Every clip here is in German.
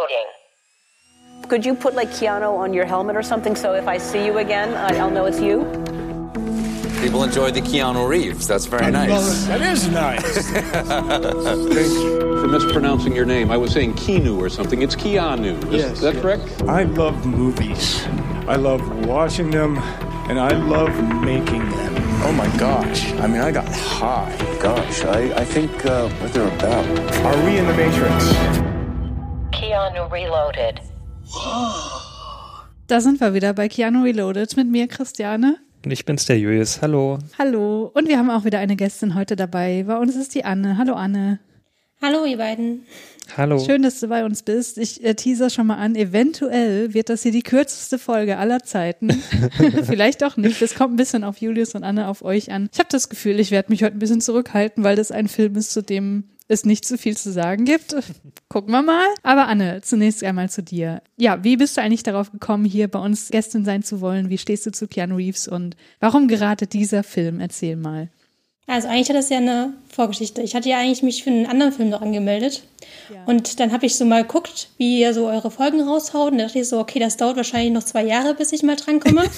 Loading. Could you put like Keanu on your helmet or something so if I see you again, I'll know it's you? People enjoy the Keanu Reeves. That's very nice. That is nice. Thank you for mispronouncing your name. I was saying Keanu or something. It's Keanu. Is Yes, that yes. correct? I love movies. I love watching them, and I love making them. Oh my gosh. I mean, I got high. Gosh, I, I think uh, what they're about. Are we in the Matrix? Keanu Reloaded. Da sind wir wieder bei Keanu Reloaded mit mir, Christiane. Und ich bin's, der Julius. Hallo. Hallo. Und wir haben auch wieder eine Gästin heute dabei. Bei uns ist die Anne. Hallo Anne. Hallo, ihr beiden. Hallo. Schön, dass du bei uns bist. Ich äh, teaser schon mal an. Eventuell wird das hier die kürzeste Folge aller Zeiten. Vielleicht auch nicht. Das kommt ein bisschen auf Julius und Anne, auf euch an. Ich habe das Gefühl, ich werde mich heute ein bisschen zurückhalten, weil das ein Film ist, zu dem es nicht so viel zu sagen gibt. Gucken wir mal. Aber Anne, zunächst einmal zu dir. Ja, wie bist du eigentlich darauf gekommen, hier bei uns Gästin sein zu wollen? Wie stehst du zu Keanu Reeves und warum gerade dieser Film? Erzähl mal. Also eigentlich hat das ja eine Vorgeschichte. Ich hatte ja eigentlich mich für einen anderen Film noch angemeldet. Und dann habe ich so mal geguckt, wie ihr so eure Folgen raushaut. Und da dachte ich so, okay, das dauert wahrscheinlich noch zwei Jahre, bis ich mal drankomme.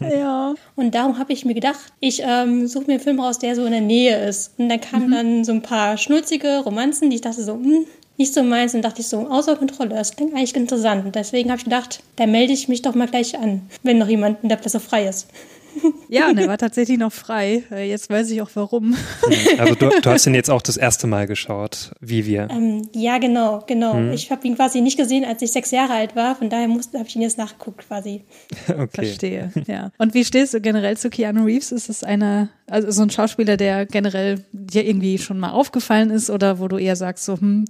Ja. und darum habe ich mir gedacht, ich ähm, suche mir einen Film raus, der so in der Nähe ist. Und dann kamen dann so ein paar schnulzige Romanzen, die ich dachte so, hm, nicht so meins. Und dachte ich so, außer Kontrolle, das klingt eigentlich interessant. Und deswegen habe ich gedacht, da melde ich mich doch mal gleich an, wenn noch jemand in der Klasse frei ist. Ja, und er war tatsächlich noch frei. Äh, Jetzt weiß ich auch warum. Also du, du hast ihn jetzt auch das erste Mal geschaut, wie wir. Ähm, ja, genau, genau. Mhm. Ich habe ihn quasi nicht gesehen, als ich sechs Jahre alt war. Von daher musste- habe ich ihn jetzt nachgeguckt quasi. Okay. Verstehe, ja. Und wie stehst du generell zu Keanu Reeves? Ist es einer, also so ein Schauspieler, der generell dir irgendwie schon mal aufgefallen ist oder wo du eher sagst so, hm,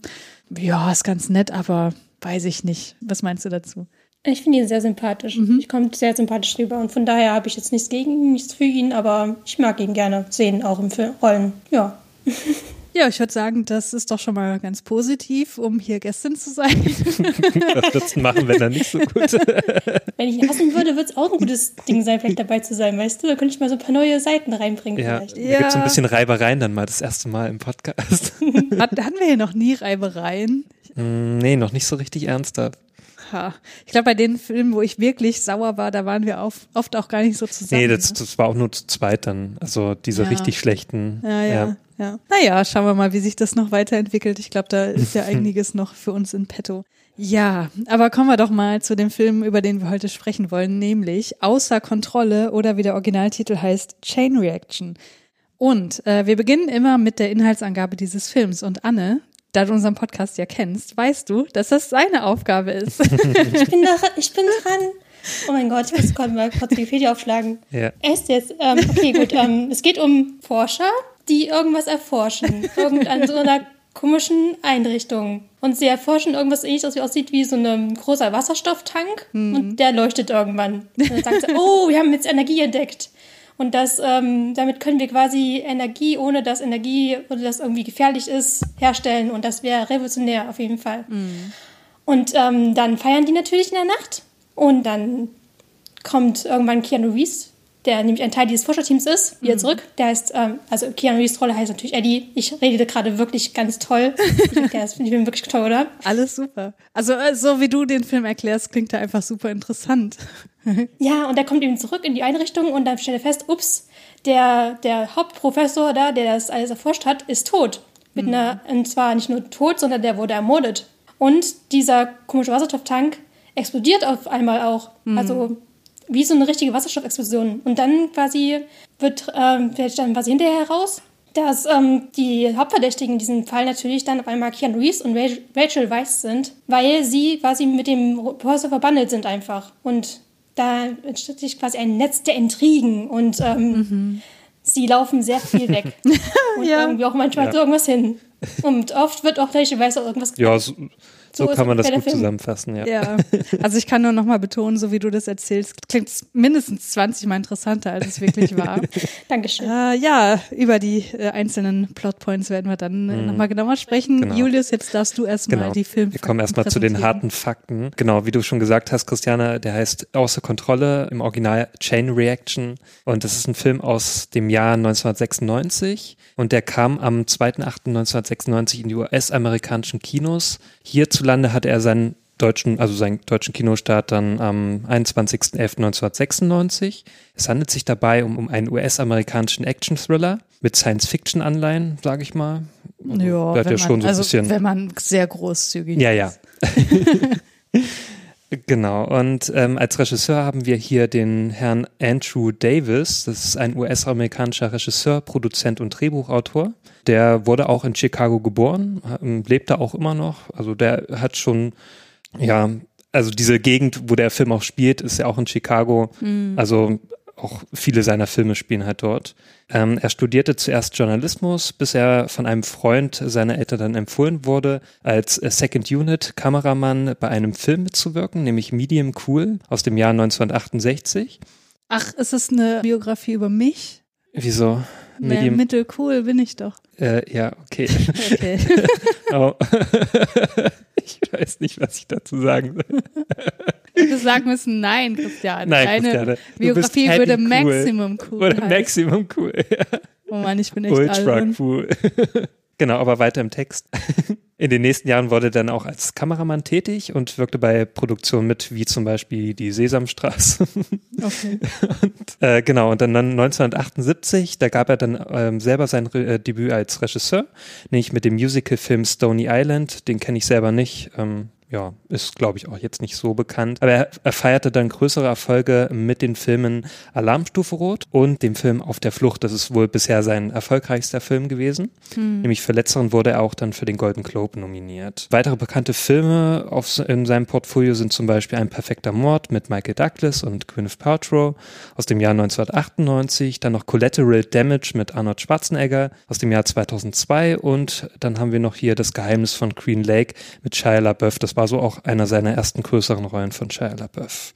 ja, ist ganz nett, aber weiß ich nicht. Was meinst du dazu? Ich finde ihn sehr sympathisch. Ich komme sehr sympathisch rüber. Und von daher habe ich jetzt nichts gegen ihn, nichts für ihn, aber ich mag ihn gerne sehen, auch im Film Rollen. Ja. Ja, ich würde sagen, das ist doch schon mal ganz positiv, um hier Gästin zu sein. Was würdest du machen, wenn er nicht so gut Wenn ich ihn hassen würde, würde es auch ein gutes Ding sein, vielleicht dabei zu sein, weißt du? Da könnte ich mal so ein paar neue Seiten reinbringen Ja, vielleicht. da gibt's so ein bisschen Reibereien dann mal das erste Mal im Podcast. Hat, hatten wir hier noch nie Reibereien? Hm, nee, noch nicht so richtig ernsthaft. Ha. Ich glaube, bei den Filmen, wo ich wirklich sauer war, da waren wir auf, oft auch gar nicht so zusammen. Nee, das, ne? das war auch nur zu zweit dann. Also diese Ja. richtig schlechten. Ja, ja, ja. Naja, schauen wir mal, wie sich das noch weiterentwickelt. Ich glaube, da ist ja einiges noch für uns in petto. Ja, aber kommen wir doch mal zu dem Film, über den wir heute sprechen wollen, nämlich Außer Kontrolle oder wie der Originaltitel heißt, Chain Reaction. Und äh, wir beginnen immer mit der Inhaltsangabe dieses Films. Und Anne, da du unseren Podcast ja kennst, weißt du, dass das seine Aufgabe ist. Ich bin, da, ich bin dran. Oh mein Gott, ich muss gerade mal kurz Wikipedia aufschlagen. Ja. Erst jetzt, ähm, okay, gut. Ähm, es geht um Forscher, die irgendwas erforschen. Irgend so einer komischen Einrichtung. Und sie erforschen irgendwas ähnliches, wie aussieht wie so ein großer Wasserstofftank. Und der leuchtet irgendwann. Und dann sagt sie, oh, wir haben jetzt Energie entdeckt. Und das, ähm, damit können wir quasi Energie, ohne dass Energie oder das irgendwie gefährlich ist, herstellen. Und das wäre revolutionär auf jeden Fall. Und ähm, dann feiern die natürlich in der Nacht. Und dann kommt irgendwann Keanu Reeves, der nämlich ein Teil dieses Forscherteams ist, wieder zurück. Der heißt, ähm, also Keanu Reeves Rolle heißt natürlich Eddie. Ich rede gerade wirklich ganz toll. Ich finde ich wirklich toll, oder? Alles super. Also äh, so wie du den Film erklärst, klingt er einfach super interessant. Ja, und der kommt eben zurück in die Einrichtung und dann stellt er fest, ups, der, der Hauptprofessor da, der das alles erforscht hat, ist tot. Mit einer, und zwar nicht nur tot, sondern der wurde ermordet. Und dieser komische Wasserstofftank explodiert auf einmal auch. Also wie so eine richtige Wasserstoffexplosion. Und dann quasi wird, ähm, dann quasi hinterher heraus, dass ähm, die Hauptverdächtigen in diesem Fall natürlich dann auf einmal Keanu Reeves und Rachel- Weisz sind, weil sie quasi mit dem Professor verbandelt sind einfach. Und da entsteht sich quasi ein Netz der Intrigen und ähm, sie laufen sehr viel weg. und Ja. irgendwie auch manchmal Ja. zu irgendwas hin. Und oft wird auch Rachel Weisz auch irgendwas Ja, so, so, So kann man das gut Film. zusammenfassen, ja. Ja, also ich kann nur noch mal betonen, so wie du das erzählst, klingt es mindestens 20 Mal interessanter, als es wirklich war. Dankeschön. äh, ja, über die äh, einzelnen Plotpoints werden wir dann äh, noch mal genauer sprechen. Genau. Julius, jetzt darfst du erstmal Genau. die Filme Wir kommen erstmal zu den harten Fakten. Genau, wie du schon gesagt hast, Christiane, der heißt Außer Kontrolle, im Original Chain Reaction. Und das ist ein Film aus dem Jahr 1996. Und der kam am 2.8.1996 in die US-amerikanischen Kinos. Hierzulande hatte er seinen deutschen, also seinen deutschen Kinostart dann am 21.11.1996. Es handelt sich dabei um, um einen US-amerikanischen Action-Thriller mit Science-Fiction-Anleihen, sage ich mal. Ja, hat wenn ja man, schon so ein also, bisschen. wenn man sehr großzügig Ja, ist. ja. genau. Und ähm, als Regisseur haben wir hier den Herrn Andrew Davis. Das ist ein US-amerikanischer Regisseur, Produzent und Drehbuchautor. Der wurde auch in Chicago geboren, ähm, lebt da auch immer noch. Also der hat schon, ja, also diese Gegend, wo der Film auch spielt, ist ja auch in Chicago. Also auch viele seiner Filme spielen halt dort. Ähm, er studierte zuerst Journalismus, bis er von einem Freund seiner Eltern dann empfohlen wurde, als Second Unit Kameramann bei einem Film mitzuwirken, nämlich Medium Cool aus dem Jahr 1968. Ach, ist es eine Biografie über mich? Wieso? Medium, mittelcool bin ich doch. äh, ja, okay. Okay. oh. ich weiß nicht, was ich dazu sagen soll. Wir sagen müssen, nein, Christian. Nein, Deine Christiane, Biografie würde cool. Maximum cool Oder heißen. Maximum Cool. Ja. Oh Mann, ich bin echt Ultra albern. cool. genau, aber weiter im Text. In den nächsten Jahren wurde er dann auch als Kameramann tätig und wirkte bei Produktionen mit, wie zum Beispiel die Sesamstraße. Okay. und, äh, genau, und dann 1978, da gab er dann ähm, selber sein Re äh, Debüt als Regisseur, nämlich mit dem Musicalfilm Stony Island. Den kenne ich selber nicht. Ähm, ja, ist, glaube ich, auch jetzt nicht so bekannt. Aber er, er feierte dann größere Erfolge mit den Filmen Alarmstufe Rot und dem Film Auf der Flucht. Das ist wohl bisher sein erfolgreichster Film gewesen. Nämlich für letzteren wurde er auch dann für den Golden Globe nominiert. Weitere bekannte Filme auf, in seinem Portfolio sind zum Beispiel Ein perfekter Mord mit Michael Douglas und Gwyneth Paltrow aus dem Jahr 1998, dann noch Collateral Damage mit Arnold Schwarzenegger aus dem Jahr 2002 und dann haben wir noch hier Das Geheimnis von Green Lake mit Shia LaBeouf. Das war so auch einer seiner ersten größeren Rollen von Shia LaBeouf.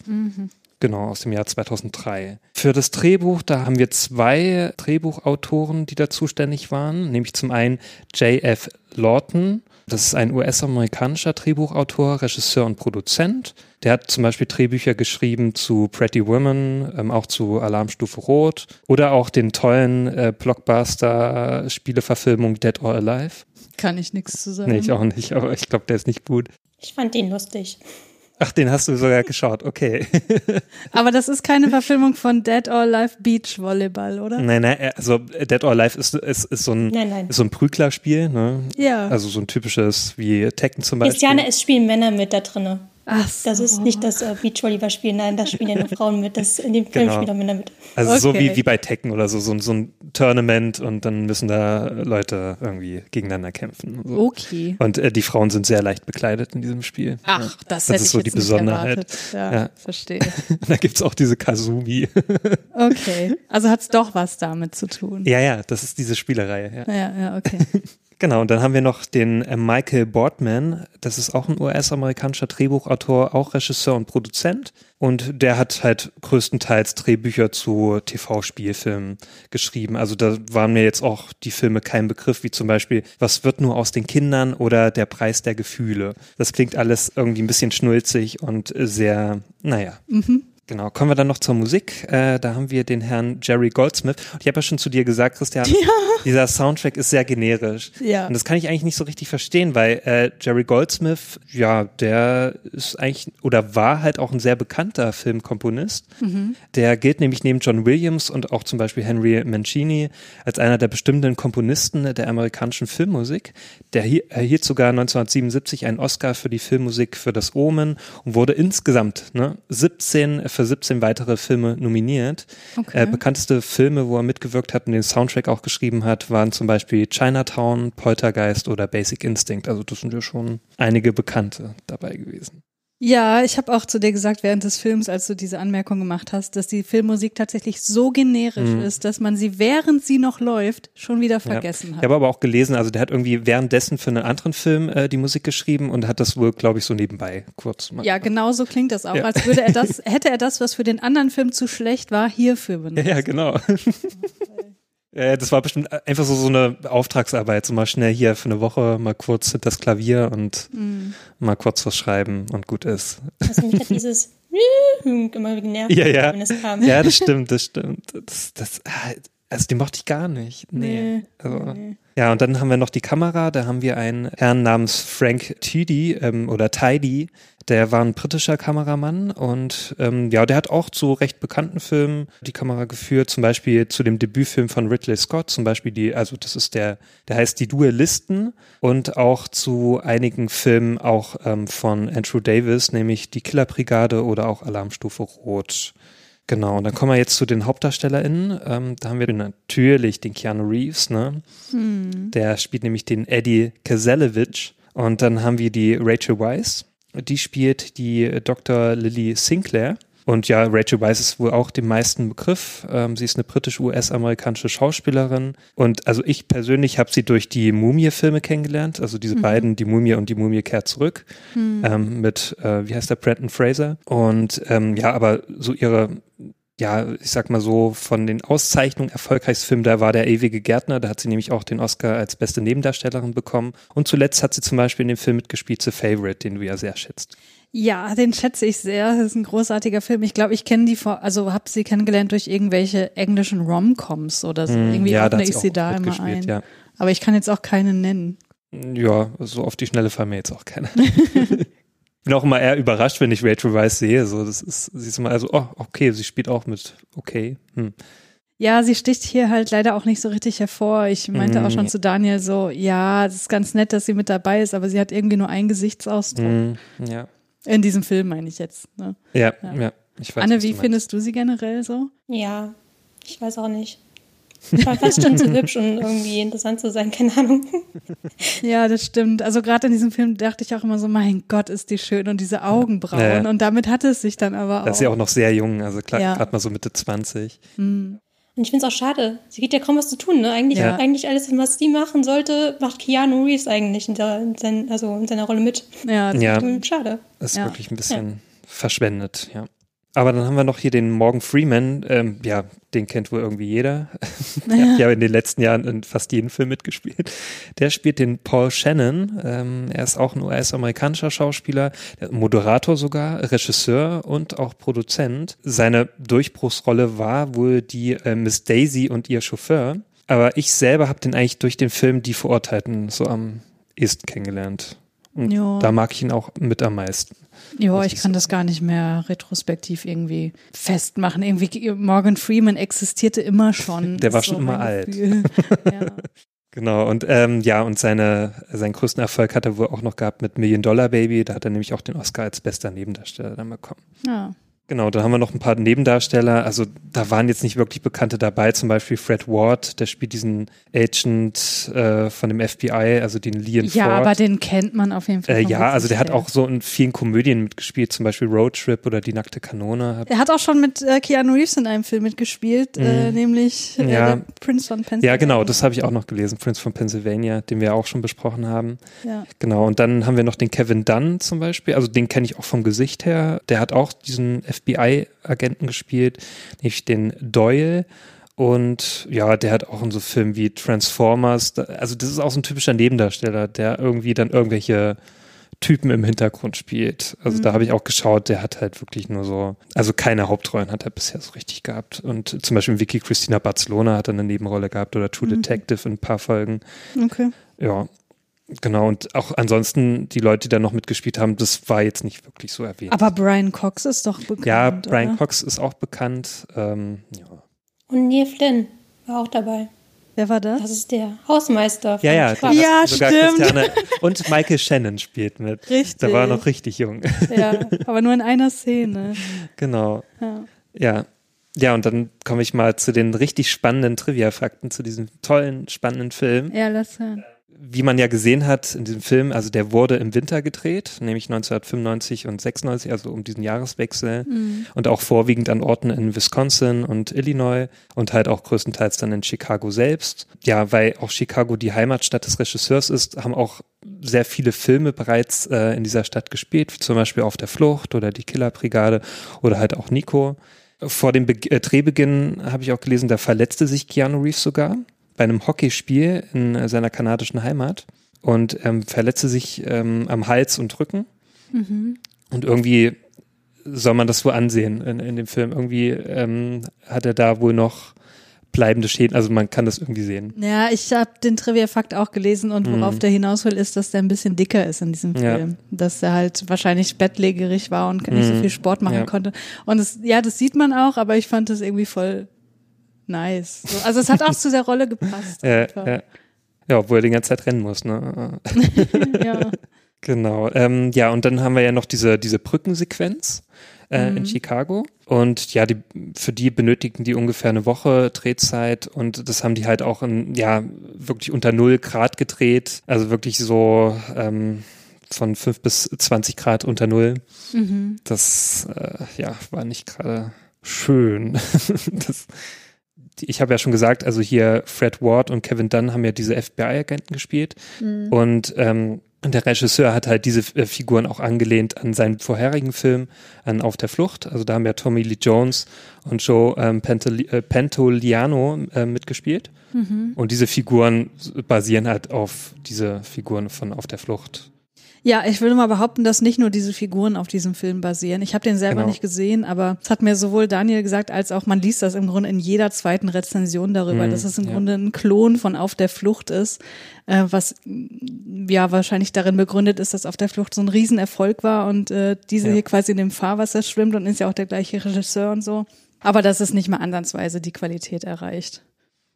Genau, aus dem Jahr 2003. Für das Drehbuch, da haben wir zwei Drehbuchautoren, die da zuständig waren, nämlich zum einen J.F. Lawton. Das ist ein US-amerikanischer Drehbuchautor, Regisseur und Produzent. Der hat zum Beispiel Drehbücher geschrieben zu Pretty Women, ähm, auch zu Alarmstufe Rot oder auch den tollen äh, Blockbuster-Spieleverfilmung Dead or Alive. Kann ich nichts zu sagen. Nee, ich auch nicht, aber ich glaube, der ist nicht gut. Ich fand den lustig. Ach, den hast du sogar geschaut, okay. Aber das ist keine Verfilmung von Dead or Alive Beach Volleyball, oder? Nein, nein, also Dead or Alive ist, ist, ist so ein, Nein, nein. Ist so ein Prüglerspiel, ne? Ja. Also so ein typisches wie Tekken zum Beispiel. Christiane, es spielen Männer mit da drinne. Ach so. Das ist nicht das äh, Beachvolleyball-Spiel, nein, da spielen ja nur Frauen mit. Das, in dem Film Genau. spielen auch Männer mit. Also so Okay. wie, wie bei Tekken oder so, so, ein- so ein Tournament und dann müssen da Leute irgendwie gegeneinander kämpfen. und So. Okay. Und äh, die Frauen sind sehr leicht bekleidet in diesem Spiel. Ach, das, Das hätte ist ich so jetzt die Besonderheit. Ja, Ja. verstehe. da gibt's auch diese Kazumi. Okay. Also hat's doch was damit zu tun. ja, ja, das ist diese Spielerei. Ja. Ja, ja, okay. Genau, und dann haben wir noch den äh, Michael Boardman. Das ist auch ein US-amerikanischer Drehbuchautor, auch Regisseur und Produzent. Und der hat halt größtenteils Drehbücher zu TV-Spielfilmen geschrieben. Also da waren mir jetzt auch die Filme kein Begriff, wie zum Beispiel Was wird nur aus den Kindern oder Der Preis der Gefühle. Das klingt alles irgendwie ein bisschen schnulzig und sehr, naja. Genau, kommen wir dann noch zur Musik. Äh, da haben wir den Herrn Jerry Goldsmith. Und ich habe ja schon zu dir gesagt, Christian, dieser Soundtrack ist sehr generisch. Ja. Und das kann ich eigentlich nicht so richtig verstehen, weil äh, Jerry Goldsmith, ja, der ist eigentlich oder war halt auch ein sehr bekannter Filmkomponist. Der gilt nämlich neben John Williams und auch zum Beispiel Henry Mancini als einer der bestimmenden Komponisten der amerikanischen Filmmusik. Der erhielt sogar 1977 einen Oscar für die Filmmusik für das Omen und wurde insgesamt ne, 17 für 17 weitere Filme nominiert. Okay. Äh, bekannteste Filme, wo er mitgewirkt hat und den Soundtrack auch geschrieben hat, waren zum Beispiel Chinatown, Poltergeist oder Basic Instinct. Also das sind ja schon einige Bekannte dabei gewesen. Ja, ich habe auch zu dir gesagt während des Films, als du diese Anmerkung gemacht hast, dass die Filmmusik tatsächlich so generisch ist, dass man sie, während sie noch läuft, schon wieder vergessen ja. hat. Ich habe aber auch gelesen, also der hat irgendwie währenddessen für einen anderen Film äh, die Musik geschrieben und hat das wohl, glaube ich, so nebenbei kurz mal. Ja, genau so klingt das auch, Ja. als würde er das, hätte er das, was für den anderen Film zu schlecht war, hierfür benutzt. Ja, ja, genau. Ja, das war bestimmt einfach so, so eine Auftragsarbeit, so mal schnell hier für eine Woche mal kurz das Klavier und Mhm. mal kurz was schreiben und gut ist. Also mich hat dieses immer genervt, Ja, ja. wenn es kam. Ja, das stimmt, das stimmt. Das, das, ah, Also die mochte ich gar nicht. Nee. Nee, also, nee. Ja, und dann haben wir noch die Kamera. Da haben wir einen Herrn namens Frank Tidy ähm, oder Tidy. Der war ein britischer Kameramann und ähm, ja, der hat auch zu recht bekannten Filmen die Kamera geführt. Zum Beispiel zu dem Debütfilm von Ridley Scott. Zum Beispiel die, also das ist der, der heißt Die Duellisten und auch zu einigen Filmen auch ähm, von Andrew Davis, nämlich Die Killerbrigade oder auch Alarmstufe Rot. Genau, und dann kommen wir jetzt zu den HauptdarstellerInnen. Ähm, da haben wir natürlich den Keanu Reeves, ne? Der spielt nämlich den Eddie Kazelevich. Und dann haben wir die Rachel Weisz. Die spielt die Dr. Lily Sinclair. Und ja, Rachel Weisz ist wohl auch dem meisten Begriff. Ähm, sie ist eine britisch-US-amerikanische Schauspielerin. Und also ich persönlich habe sie durch die Mumie-Filme kennengelernt. Also diese beiden, die Mumie und die Mumie kehrt zurück. Ähm, mit, äh, wie heißt der, Brandon Fraser. Und ähm, ja, aber so ihre ja, ich sag mal so, von den Auszeichnungen erfolgreichsten Film, da war der ewige Gärtner, da hat sie nämlich auch den Oscar als beste Nebendarstellerin bekommen. Und zuletzt hat sie zum Beispiel in dem Film mitgespielt, The Favorite, den du ja sehr schätzt. Ja, den schätze ich sehr. Das ist ein großartiger Film. Ich glaube, ich kenne die vor, also habe sie kennengelernt durch irgendwelche englischen Rom-Coms oder so. Irgendwie Hm, ja, ordne ich sie da immer ein. ja. Aber ich kann jetzt auch keine nennen. Ja, so auf die Schnelle fallen mir jetzt auch keine. bin auch immer eher überrascht, wenn ich Rachel Weisz sehe. So, das ist, sie ist immer also, oh, okay, sie spielt auch mit, okay. Hm. Ja, sie sticht hier halt leider auch nicht so richtig hervor. Ich meinte auch schon Mhm. zu Daniel so, ja, es ist ganz nett, dass sie mit dabei ist, aber sie hat irgendwie nur einen Gesichtsausdruck. Hm, ja. In diesem Film meine ich jetzt. Ne? ja, Ja. ja, Ich weiß, Anne, wie du findest du sie generell so? Ja, ich weiß auch nicht. Ich war fast schon zu hübsch, um irgendwie interessant zu sein, keine Ahnung. Ja, das stimmt. Also gerade in diesem Film dachte ich auch immer so, mein Gott, ist die schön und diese Augenbrauen. Ja, ja. Und damit hatte es sich dann aber auch. ist sie auch noch sehr jung, also klar, Ja. gerade mal so Mitte 20. Und ich finde es auch schade. Sie geht ja kaum was zu tun, ne? Eigentlich, Ja. eigentlich alles, was sie machen sollte, macht Keanu Reeves eigentlich in, der, in, sein, also in seiner Rolle mit. ja, das- Ja, Schade. ist Ja. wirklich ein bisschen verschwendet, ja. Aber dann haben wir noch hier den Morgan Freeman, ähm, ja, den kennt wohl irgendwie jeder. Der hat ja in den letzten Jahren in fast jedem Film mitgespielt. Der spielt den Paul Shannon. Ähm, er ist auch ein US-amerikanischer Schauspieler, der Moderator sogar, Regisseur und auch Produzent. Seine Durchbruchsrolle war wohl die äh, Miss Daisy und ihr Chauffeur. Aber ich selber habe den eigentlich durch den Film Die Verurteilten so am ehesten kennengelernt. Und da mag ich ihn auch mit am meisten. Ja, ich kann das gar nicht mehr retrospektiv irgendwie festmachen. Irgendwie Morgan Freeman existierte immer schon. Der war schon so immer alt. Ja. Genau, und ähm, ja, und seine, seinen größten Erfolg hat er wohl auch noch gehabt mit Million Dollar Baby. Da hat er nämlich auch den Oscar als bester Nebendarsteller dann bekommen. ja. Genau, da haben wir noch ein paar Nebendarsteller. Also da waren jetzt nicht wirklich Bekannte dabei, zum Beispiel Fred Ward, der spielt diesen Agent äh, von dem FBI, also den Lian Ja, Ford. aber den kennt man auf jeden Fall. äh, ja, also der hat auch so in vielen Komödien mitgespielt, zum Beispiel Road Trip oder Die nackte Kanone. Er hat auch schon mit äh, Keanu Reeves in einem Film mitgespielt, äh, nämlich äh, Mhm. Ja. Prince von Pennsylvania. Ja, genau, das habe ich auch noch gelesen, Prince von Pennsylvania, den wir auch schon besprochen haben. Ja. Genau, und dann haben wir noch den Kevin Dunn zum Beispiel, also den kenne ich auch vom Gesicht her. Der hat auch diesen FBI-Agenten gespielt, nämlich den Doyle. Und ja, der hat auch in so Filmen wie Transformers, also das ist auch so ein typischer Nebendarsteller, der irgendwie dann irgendwelche Typen im Hintergrund spielt. Also da habe ich auch geschaut, der hat halt wirklich nur so, also keine Hauptrollen hat er bisher so richtig gehabt. Und zum Beispiel Vicky Christina Barcelona hat er eine Nebenrolle gehabt oder True Detective in ein paar Folgen. Okay. Ja, genau. Und auch ansonsten die Leute, die da noch mitgespielt haben, das war jetzt nicht wirklich so erwähnt. Aber Brian Cox ist doch bekannt. ja, Brian oder? Cox ist auch bekannt. Ähm, ja. Und Neil Flynn war auch dabei. Wer war das? Das ist der Hausmeister. ja, ja, Spaß. Ja, sogar stimmt. Christiane und Michael Shannon spielt mit. Richtig. Da war er noch richtig jung. Ja, aber nur in einer Szene. genau. Ja. Ja. Ja, und dann komme ich mal zu den richtig spannenden Trivia-Fakten zu diesem tollen, spannenden Film. Ja, lass hören. Wie man ja gesehen hat in diesem Film, also der wurde im Winter gedreht, nämlich 1995 und 96, also um diesen Jahreswechsel und auch vorwiegend an Orten in Wisconsin und Illinois und halt auch größtenteils dann in Chicago selbst. Ja, weil auch Chicago die Heimatstadt des Regisseurs ist, haben auch sehr viele Filme bereits äh, in dieser Stadt gespielt, wie zum Beispiel Auf der Flucht oder Die Killerbrigade oder halt auch Nico. Vor dem Be äh, Drehbeginn habe ich auch gelesen, da verletzte sich Keanu Reeves sogar bei einem Hockeyspiel in seiner kanadischen Heimat und ähm, verletzte sich ähm, am Hals und Rücken. Und irgendwie soll man das wohl ansehen in, in dem Film. Irgendwie ähm, hat er da wohl noch bleibende Schäden, also man kann das irgendwie sehen. Ja, ich habe den Trivia-Fakt auch gelesen und worauf Mhm. der hinaus will, ist, dass der ein bisschen dicker ist in diesem Ja. Film. Dass er halt wahrscheinlich bettlägerig war und nicht so Mhm. viel Sport machen Ja. konnte. Und es, ja, das sieht man auch, aber ich fand das irgendwie voll nice. So, also es hat auch zu der Rolle gepasst. Einfach. ja. ja, obwohl er die ganze Zeit rennen muss, ne? ja. Genau. Ähm, ja, und dann haben wir ja noch diese, diese Brückensequenz äh, in Chicago. Und ja, die, für die benötigten die ungefähr eine Woche Drehzeit und das haben die halt auch in, ja, wirklich unter null Grad gedreht. Also wirklich so ähm, von fünf bis 20 Grad unter null. Das äh, ja, war nicht gerade schön. das, ich habe ja schon gesagt, also hier Fred Ward und Kevin Dunn haben ja diese FBI-Agenten gespielt und ähm, der Regisseur hat halt diese äh, Figuren auch angelehnt an seinen vorherigen Film, an Auf der Flucht. Also da haben ja Tommy Lee Jones und Joe ähm, Pantoli äh, Pantoliano äh, mitgespielt. Und diese Figuren basieren halt auf diese Figuren von Auf der Flucht. Ja, ich würde mal behaupten, dass nicht nur diese Figuren auf diesem Film basieren. Ich habe den selber Genau. nicht gesehen, aber es hat mir sowohl Daniel gesagt, als auch man liest das im Grunde in jeder zweiten Rezension darüber, Mhm, dass es im ja. Grunde ein Klon von Auf der Flucht ist, äh, was mm, ja wahrscheinlich darin begründet ist, dass Auf der Flucht so ein Riesenerfolg war und äh, diese Ja. hier quasi in dem Fahrwasser schwimmt und ist ja auch der gleiche Regisseur und so. Aber dass es nicht mal ansatzweise die Qualität erreicht.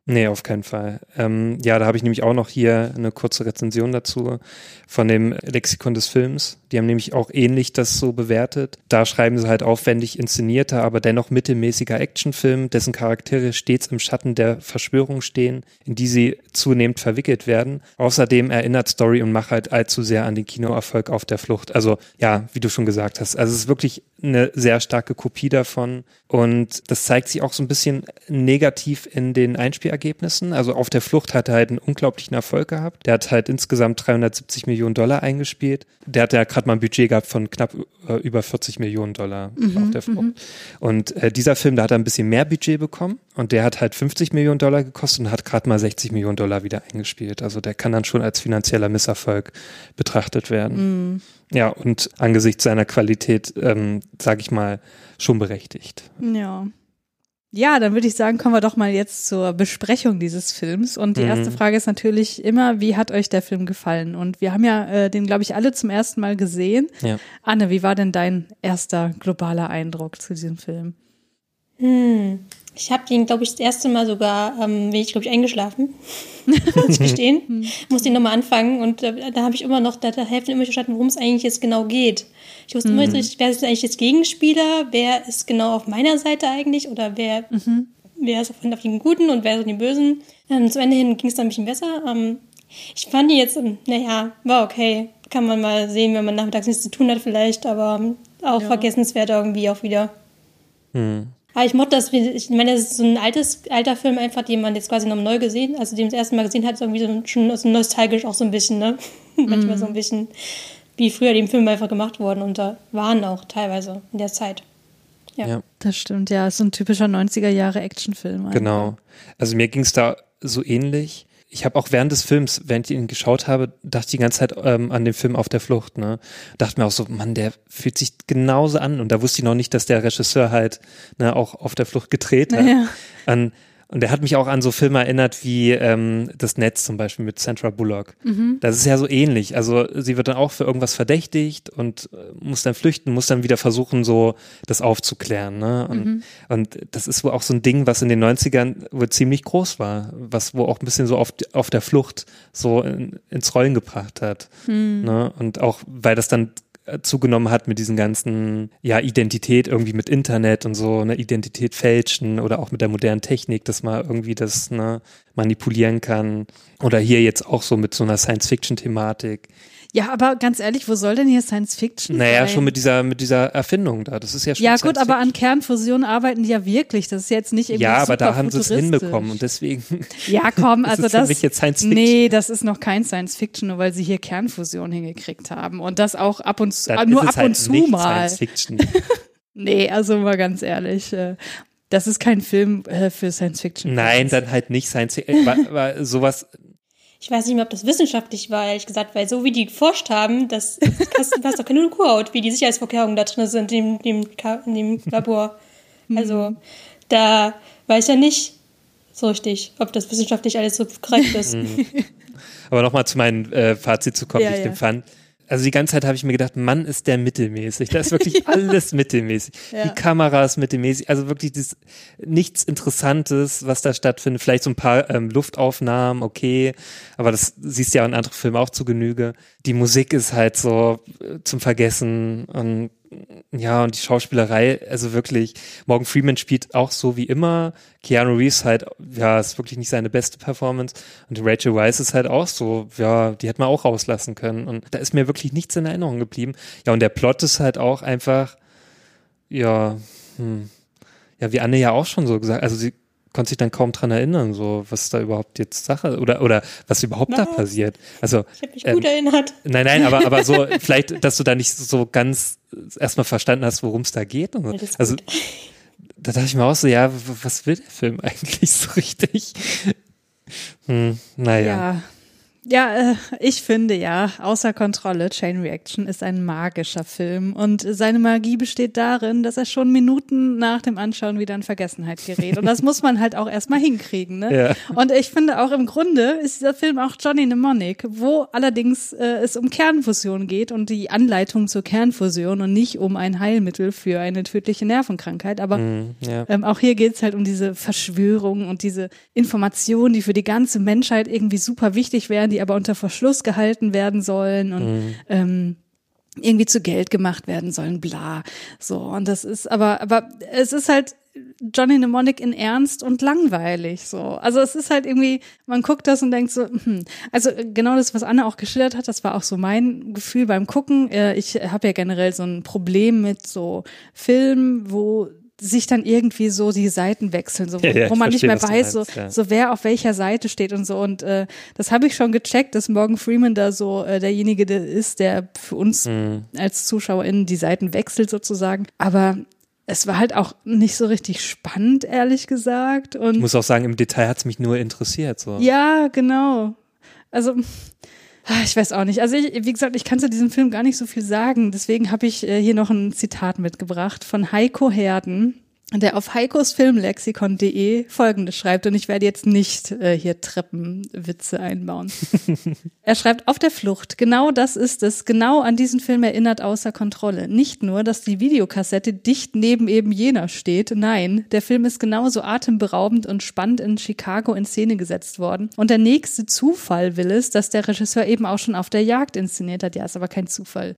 Nee, auf keinen Fall. Ähm, ja, da habe ich nämlich auch noch hier eine kurze Rezension dazu von dem Lexikon des Films. Die haben nämlich auch ähnlich das so bewertet. Da schreiben sie halt aufwendig inszenierter, aber dennoch mittelmäßiger Actionfilm, dessen Charaktere stets im Schatten der Verschwörung stehen, in die sie zunehmend verwickelt werden. Außerdem erinnert Story und Machart allzu sehr an den Kinoerfolg auf der Flucht. Also ja, wie du schon gesagt hast, also es ist wirklich eine sehr starke Kopie davon und das zeigt sich auch so ein bisschen negativ in den Einspielergebnissen. Also auf der Flucht hat er halt einen unglaublichen Erfolg gehabt. Der hat halt insgesamt 370 Millionen Dollar eingespielt. Der hat ja gerade mal ein Budget gehabt von knapp äh, über 40 Millionen Dollar auf der Flucht. Und äh, dieser Film, da hat er ein bisschen mehr Budget bekommen und der hat halt 50 Millionen Dollar gekostet und hat gerade mal 60 Millionen Dollar wieder eingespielt. Also der kann dann schon als finanzieller Misserfolg betrachtet werden. Ja, und angesichts seiner Qualität, ähm, sage ich mal, schon berechtigt. Ja. Ja, dann würde ich sagen, kommen wir doch mal jetzt zur Besprechung dieses Films. Und die Mhm. erste Frage ist natürlich immer, wie hat euch der Film gefallen? Und wir haben ja äh, den, glaube ich, alle zum ersten Mal gesehen. Ja. Anne, wie war denn dein erster globaler Eindruck zu diesem Film? Hm. Ich habe den, glaube ich, das erste Mal sogar, ähm, bin ich, glaube ich, eingeschlafen. Muss ich gestehen. Muss den nochmal anfangen und äh, da habe ich immer noch, da der Hälfte immer nicht verstanden, worum es eigentlich jetzt genau geht. Ich wusste immer nicht, richtig, wer ist eigentlich jetzt Gegenspieler, wer ist genau auf meiner Seite eigentlich oder wer, wer ist auf, auf den Guten und wer ist auf den Bösen. Ähm, zum Ende hin ging es dann ein bisschen besser. Ähm, ich fand die jetzt, ähm, naja, war okay. Kann man mal sehen, wenn man nachmittags nichts zu tun hat vielleicht, aber ähm, auch vergessenswert irgendwie auch wieder. Aber ich mochte das, wie- ich meine, das ist so ein altes, alter Film einfach, den man jetzt quasi noch neu gesehen, also den das erste Mal gesehen hat, ist irgendwie so, schon so nostalgisch auch so ein bisschen, ne? Manchmal so ein bisschen, wie früher die Filme einfach gemacht wurden und da waren auch teilweise in der Zeit. Ja. Ja. Das stimmt, ja, ist so ein typischer 90er Jahre Actionfilm. Genau. Also mir ging es da so ähnlich. Ich habe auch während des Films, während ich ihn geschaut habe, dachte ich die ganze Zeit ähm, an den Film Auf der Flucht. Ne? Dachte mir auch so, Mann, der fühlt sich genauso an. Und da wusste ich noch nicht, dass der Regisseur halt ne, auch auf der Flucht gedreht hat. Ja. An, und der hat mich auch an so Filme erinnert wie ähm, Das Netz zum Beispiel mit Sandra Bullock. Das ist ja so ähnlich. Also sie wird dann auch für irgendwas verdächtigt und äh, muss dann flüchten, muss dann wieder versuchen, so das aufzuklären. Ne? Und, und das ist wohl auch so ein Ding, was in den 90ern wohl ziemlich groß war, was wo auch ein bisschen so auf, auf der Flucht so in, ins Rollen gebracht hat. Ne? Und auch, weil das dann zugenommen hat mit diesen ganzen, ja, Identität irgendwie mit Internet und so, eine Identität fälschen oder auch mit der modernen Technik, dass man irgendwie das ne, manipulieren kann. Oder hier jetzt auch so mit so einer Science-Fiction-Thematik. Ja, aber ganz ehrlich, wo soll denn hier Science Fiction Naja, sein? schon mit dieser, mit dieser Erfindung da. Das ist ja schon Ja, gut, aber Science-Fiction. an Kernfusion arbeiten die ja wirklich. Das ist jetzt nicht irgendwie Ja, aber da haben sie es hinbekommen und deswegen. Ja, komm, Ist also es für das. mich jetzt Science Fiction? Nee, das ist noch kein Science Fiction, nur weil sie hier Kernfusion hingekriegt haben. Und das auch ab und zu, Dann nur ist es ab halt und zu mal. Science Fiction. Nee, also mal ganz ehrlich. äh, Das ist kein Film äh, für Science Fiction. Nein, dann halt nicht Science Fiction. War, war sowas, Ich weiß nicht mehr, ob das wissenschaftlich war, ehrlich gesagt, weil so wie die geforscht haben, das passt, doch keine Kuhhaut, wie die Sicherheitsvorkehrungen da drin sind in dem, in dem Labor. Also da weiß ja nicht, so richtig, ob das wissenschaftlich alles so korrekt ist. Aber nochmal zu meinem äh, Fazit zu kommen, Ja, wie ich ja. den fand. Also die ganze Zeit habe ich mir gedacht, Mann, ist der mittelmäßig. Da ist wirklich alles mittelmäßig. Ja. Die Kamera ist mittelmäßig. Also wirklich das, nichts Interessantes, was da stattfindet. Vielleicht so ein paar ähm, Luftaufnahmen, okay. Aber das siehst du ja in anderen Filmen auch zu Genüge. Die Musik ist halt so äh, zum Vergessen und ja, und die Schauspielerei, also wirklich, Morgan Freeman spielt auch so wie immer. Keanu Reeves halt, ja, ist wirklich nicht seine beste Performance. Und Rachel Weisz ist halt auch so, ja, die hätte man auch rauslassen können. Und da ist mir wirklich nichts in Erinnerung geblieben. Ja, und der Plot ist halt auch einfach, ja, hm, ja, wie Anne ja auch schon so gesagt, also sie konnte sich dann kaum dran erinnern, so, was da überhaupt jetzt Sache, oder, oder was überhaupt da Was? passiert. Also, Ich habe mich ähm, gut erinnert. Nein, nein, aber, aber so, vielleicht, dass du da nicht so ganz erstmal verstanden hast, worum es da geht. Und so. Gut. Also, da dachte ich mir auch so, ja, was will der Film eigentlich so richtig? Hm, naja. Ja. Ja, äh, ich finde ja, außer Kontrolle, Chain Reaction ist ein magischer Film und seine Magie besteht darin, dass er schon Minuten nach dem Anschauen wieder in Vergessenheit gerät. Und das muss man halt auch erstmal hinkriegen. Ne? Ja. Und ich finde auch im Grunde ist dieser Film auch Johnny Mnemonic, wo allerdings äh, es um Kernfusion geht und die Anleitung zur Kernfusion und nicht um ein Heilmittel für eine tödliche Nervenkrankheit. Aber Hm, ja. ähm, auch hier geht es halt um diese Verschwörung und diese Informationen, die für die ganze Menschheit irgendwie super wichtig wären, die aber unter Verschluss gehalten werden sollen und ähm, irgendwie zu Geld gemacht werden sollen, bla. So, und das ist aber, aber es ist halt Johnny Mnemonic in ernst und langweilig, so. Also es ist halt irgendwie, man guckt das und denkt so, hm. also genau das, was Anne auch geschildert hat, das war auch so mein Gefühl beim Gucken. Äh, Ich habe ja generell so ein Problem mit so Filmen, wo sich dann irgendwie so die Seiten wechseln, so, wo, Ja, ja, wo ich man nicht mehr weiß, meinst, so, ja. so wer auf welcher Seite steht und so. Und äh, das habe ich schon gecheckt, dass Morgan Freeman da so äh, derjenige der ist, der für uns Hm. als ZuschauerInnen die Seiten wechselt sozusagen. Aber es war halt auch nicht so richtig spannend, ehrlich gesagt. Ich Und muss auch sagen, im Detail hat es mich nur interessiert. So. ja, genau. Also ich weiß auch nicht. Also ich, wie gesagt, ich kann zu diesem Film gar nicht so viel sagen. Deswegen habe ich äh, hier noch ein Zitat mitgebracht von Heiko Herden, der auf heikosfilmlexikon.de folgendes schreibt. Und ich werde jetzt nicht äh, hier Treppenwitze einbauen. Er schreibt auf der Flucht. Genau das ist es. Genau an diesen Film erinnert außer Kontrolle. Nicht nur, dass die Videokassette dicht neben eben jener steht. Nein, der Film ist genauso atemberaubend und spannend in Chicago in Szene gesetzt worden. Und der nächste Zufall will es, dass der Regisseur eben auch schon auf der Jagd inszeniert hat. Ja, ist aber kein Zufall.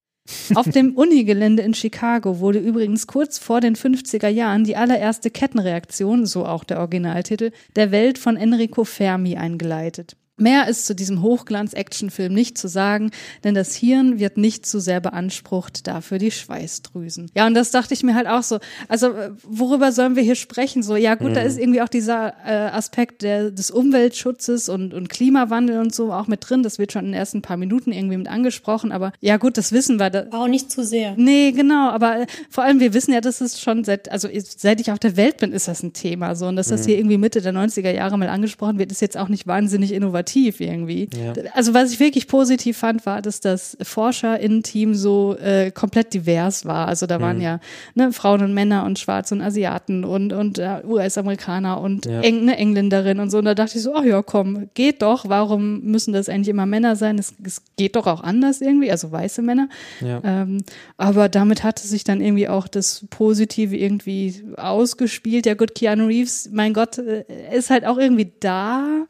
Auf dem Unigelände in Chicago wurde übrigens kurz vor den 50er Jahren die allererste Kettenreaktion, so auch der Originaltitel, der Welt von Enrico Fermi eingeleitet. Mehr ist zu diesem Hochglanz-Actionfilm nicht zu sagen, denn das Hirn wird nicht zu sehr beansprucht, dafür die Schweißdrüsen. Ja, und das dachte ich mir halt auch so. Also, äh, worüber sollen wir hier sprechen? So, ja gut, da ist irgendwie auch dieser äh, Aspekt der, des Umweltschutzes und, und Klimawandel und so auch mit drin. Das wird schon in den ersten paar Minuten irgendwie mit angesprochen, aber ja gut, das wissen wir. Da, auch nicht zu sehr. Nee, genau, aber äh, vor allem, wir wissen ja, dass es schon seit, also seit ich auf der Welt bin, ist das ein Thema so. Und dass das hier irgendwie Mitte der 90er Jahre mal angesprochen wird, ist jetzt auch nicht wahnsinnig innovativ irgendwie. Also was ich wirklich positiv fand, war, dass das ForscherInnen-Team so äh, komplett divers war. Also da waren ja ne, Frauen und Männer und Schwarze und Asiaten und, und äh, US-Amerikaner und Ja. Eng, eine Engländerin und so. Und da dachte ich so, ach ja, komm, geht doch. Warum müssen das eigentlich immer Männer sein? Es, es geht doch auch anders irgendwie, also weiße Männer. Ja. Ähm, aber damit hatte sich dann irgendwie auch das Positive irgendwie ausgespielt. Ja gut, Keanu Reeves, mein Gott, äh, ist halt auch irgendwie da.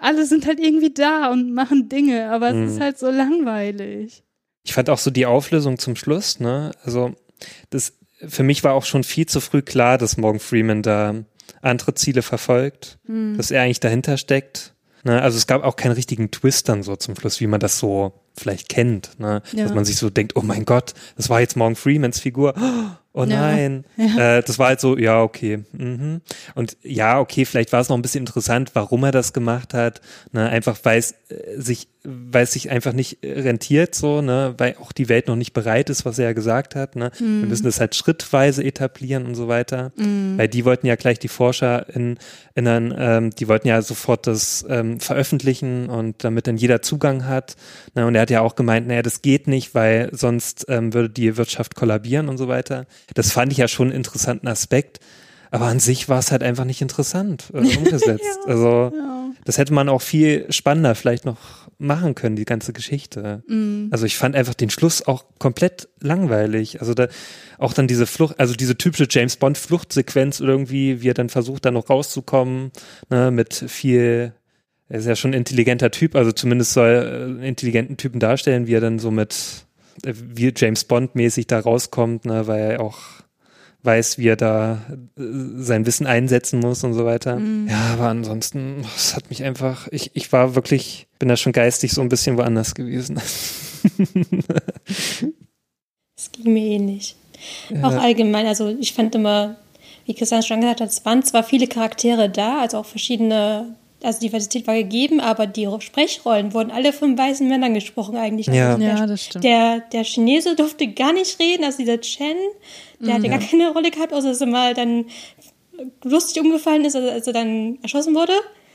Alle sind halt irgendwie da und machen Dinge, aber es ist halt so langweilig. Ich fand auch so die Auflösung zum Schluss, ne? Also, das, für mich war auch schon viel zu früh klar, dass Morgan Freeman da andere Ziele verfolgt, dass er eigentlich dahinter steckt. Ne? Also es gab auch keinen richtigen Twist dann so zum Schluss, wie man das so vielleicht kennt, ne? Ja. Dass man sich so denkt, oh mein Gott, das war jetzt Morgan Freemans Figur. Oh Ja. nein. Äh, das war halt so, ja, okay. Mhm. Und ja, okay, vielleicht war es noch ein bisschen interessant, warum er das gemacht hat. Ne? Einfach weil es äh, sich, weil es sich einfach nicht äh, rentiert, so, ne, weil auch die Welt noch nicht bereit ist, was er ja gesagt hat. Ne? Wir müssen das halt schrittweise etablieren und so weiter. Weil die wollten ja gleich die Forscher in, in ein, ähm, die wollten ja sofort das ähm, veröffentlichen und damit dann jeder Zugang hat. Ne? Und er hat ja auch gemeint, naja, das geht nicht, weil sonst ähm, würde die Wirtschaft kollabieren und so weiter. Das fand ich ja schon einen interessanten Aspekt. Aber an sich war es halt einfach nicht interessant äh, umgesetzt. Also das hätte man auch viel spannender vielleicht noch machen können, die ganze Geschichte. Also ich fand einfach den Schluss auch komplett langweilig. Also da auch dann diese Flucht, also diese typische James Bond Fluchtsequenz irgendwie, wie er dann versucht, da noch rauszukommen, ne, mit viel er ist ja schon ein intelligenter Typ, also zumindest soll er einen intelligenten Typen darstellen, wie er dann so mit, äh, wie James Bond mäßig da rauskommt, ne, weil er auch weiß, wie er da äh, sein Wissen einsetzen muss und so weiter. Ja, aber ansonsten, es hat mich einfach, ich, ich war wirklich, bin da schon geistig so ein bisschen woanders gewesen. Es ging mir ähnlich. Auch allgemein, also ich fand immer, wie Christian schon gesagt hat, es waren zwar viele Charaktere da, also auch verschiedene, also Diversität war gegeben, aber die Sprechrollen wurden alle von weißen Männern gesprochen eigentlich. Ja. Also der, Ja, das stimmt. Der, der Chinese durfte gar nicht reden, also dieser Chen, der hat ja gar keine Rolle gehabt, außer dass er mal dann lustig umgefallen ist, also als er dann erschossen wurde.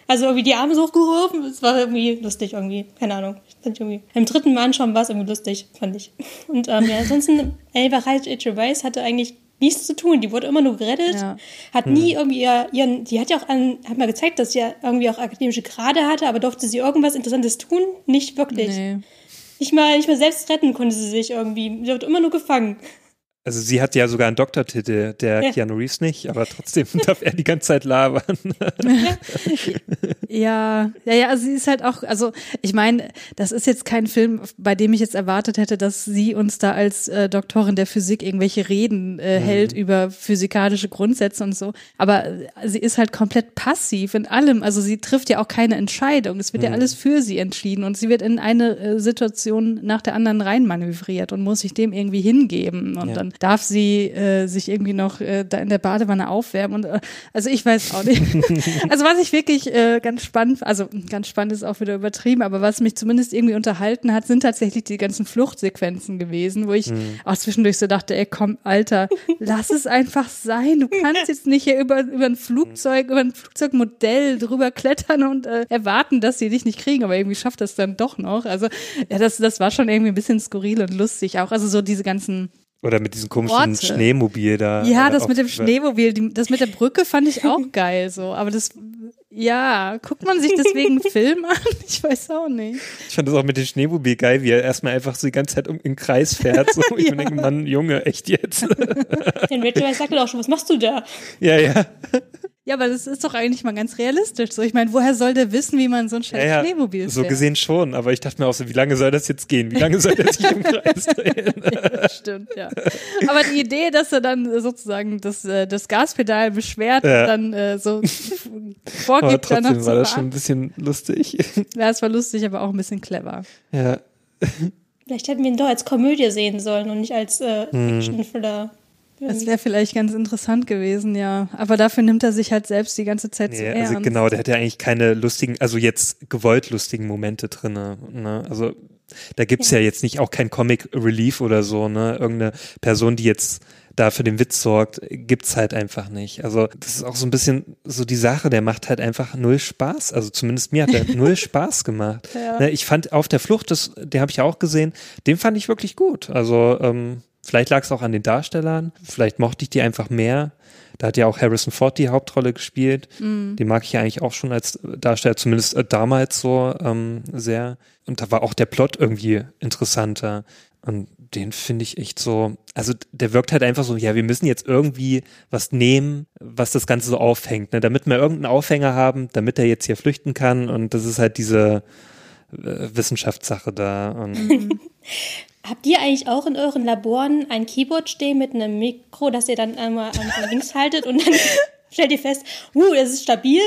Also irgendwie die Arme so hochgehoben, es war irgendwie lustig irgendwie, keine Ahnung. Ich fand irgendwie, Im dritten Mal anschauen war es irgendwie lustig, fand ich. Und ähm, ja, ansonsten, Elva Weiss hatte eigentlich nichts zu tun, die wurde immer nur gerettet, Ja. hat nie irgendwie ihr, ihren, die hat ja auch an, hat mal gezeigt, dass sie ja irgendwie auch akademische Grade hatte, aber durfte sie irgendwas Interessantes tun? Nicht wirklich. Nee. Nicht mal, nicht mal selbst retten konnte sie sich irgendwie. Sie wird immer nur gefangen. Also sie hat ja sogar einen Doktortitel, der Ja. Keanu Reeves nicht, aber trotzdem darf er die ganze Zeit labern. Ja, ja, ja, also sie ist halt auch, also ich meine, das ist jetzt kein Film, bei dem ich jetzt erwartet hätte, dass sie uns da als äh, Doktorin der Physik irgendwelche Reden äh, hält über physikalische Grundsätze und so. Aber äh, sie ist halt komplett passiv in allem. Also sie trifft ja auch keine Entscheidung. Es wird ja alles für sie entschieden und sie wird in eine äh, Situation nach der anderen reinmanövriert und muss sich dem irgendwie hingeben. Und Ja. dann darf sie äh, sich irgendwie noch äh, da in der Badewanne aufwärmen. Und äh, also ich weiß auch nicht. also was ich wirklich äh, ganz spannend, also ganz spannend ist auch wieder übertrieben, aber was mich zumindest irgendwie unterhalten hat, sind tatsächlich die ganzen Fluchtsequenzen gewesen, wo ich auch zwischendurch so dachte, ey komm, Alter, lass es einfach sein. Du kannst jetzt nicht hier über, über ein Flugzeug, über ein Flugzeugmodell drüber klettern und äh, erwarten, dass sie dich nicht kriegen, aber irgendwie schafft das dann doch noch. Also ja, das, das war schon irgendwie ein bisschen skurril und lustig auch. Also so diese ganzen Oder mit diesem komischen Orte. Schneemobil da. ja, das mit dem Schneemobil, die, das mit der Brücke fand ich auch geil so, aber das ja, guckt man sich deswegen einen Film an? Ich weiß auch nicht. Ich fand das auch mit dem Schneemobil geil, wie er erstmal einfach so die ganze Zeit um, im Kreis fährt. So. Ich Ja. denke, Mann, Junge, echt jetzt? Den Rachel Weisz sagte doch schon, was machst du da? ja, ja. Ja, aber das ist doch eigentlich mal ganz realistisch so. Ich meine, woher soll der wissen, wie man so ein scheiß ja, ja. Schneemobil fährt? So gesehen schon, aber ich dachte mir auch so, wie lange soll das jetzt gehen? Wie lange soll der sich im Kreis drehen? Das stimmt, ja. Aber die Idee, dass er dann sozusagen das, äh, das Gaspedal beschwert Ja. und dann äh, so Aber vorgibt, danach trotzdem zu war das schon ein bisschen lustig. Ja, es war lustig, aber auch ein bisschen clever. ja. Vielleicht hätten wir ihn doch als Komödie sehen sollen und nicht als äh, Action-Thriller. Das wäre vielleicht ganz interessant gewesen, ja. Aber dafür nimmt er sich halt selbst die ganze Zeit zu Nee, ernst. also genau, der hat ja eigentlich keine lustigen, also jetzt gewollt lustigen Momente drinne. Ne? Also da gibt's ja. jetzt nicht auch kein Comic Relief oder so, ne? Irgendeine Person, die jetzt da für den Witz sorgt, gibt's halt einfach nicht. Also das ist auch so ein bisschen so die Sache, der macht halt einfach null Spaß. Also zumindest mir hat er null Spaß gemacht. Ja. Ne, ich fand auf der Flucht, das, den habe ich ja auch gesehen, den fand ich wirklich gut. Also ähm, vielleicht lag es auch an den Darstellern, vielleicht mochte ich die einfach mehr. Da hat ja auch Harrison Ford die Hauptrolle gespielt. Den mag ich ja eigentlich auch schon als Darsteller, zumindest äh, damals so ähm, sehr. Und da war auch der Plot irgendwie interessanter. Und den finde ich echt so, also der wirkt halt einfach so, ja, wir müssen jetzt irgendwie was nehmen, was das Ganze so aufhängt, ne? damit wir irgendeinen Aufhänger haben, damit er jetzt hier flüchten kann. Und das ist halt diese äh, Wissenschaftssache da. Und Habt ihr eigentlich auch in euren Laboren ein Keyboard stehen mit einem Mikro, das ihr dann einmal links haltet und dann stellt ihr fest, uh, das ist stabil?